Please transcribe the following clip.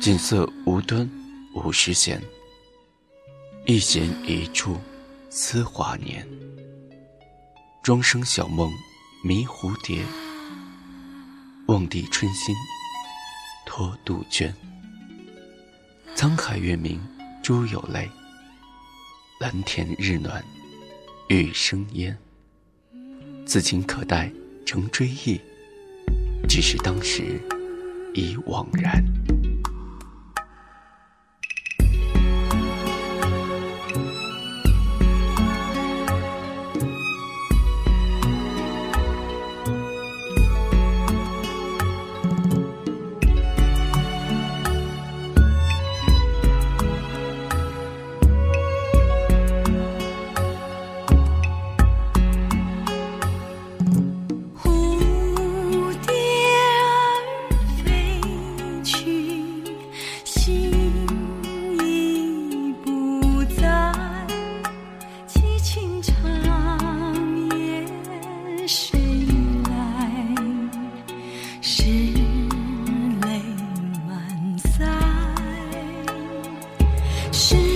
锦瑟无端五十弦，一弦一处思华年。庄生晓梦迷蝴蝶，望帝春心托杜鹃。沧海月明珠有泪，蓝田日暖玉生烟。此情可待成追忆，只是当时已惘然。是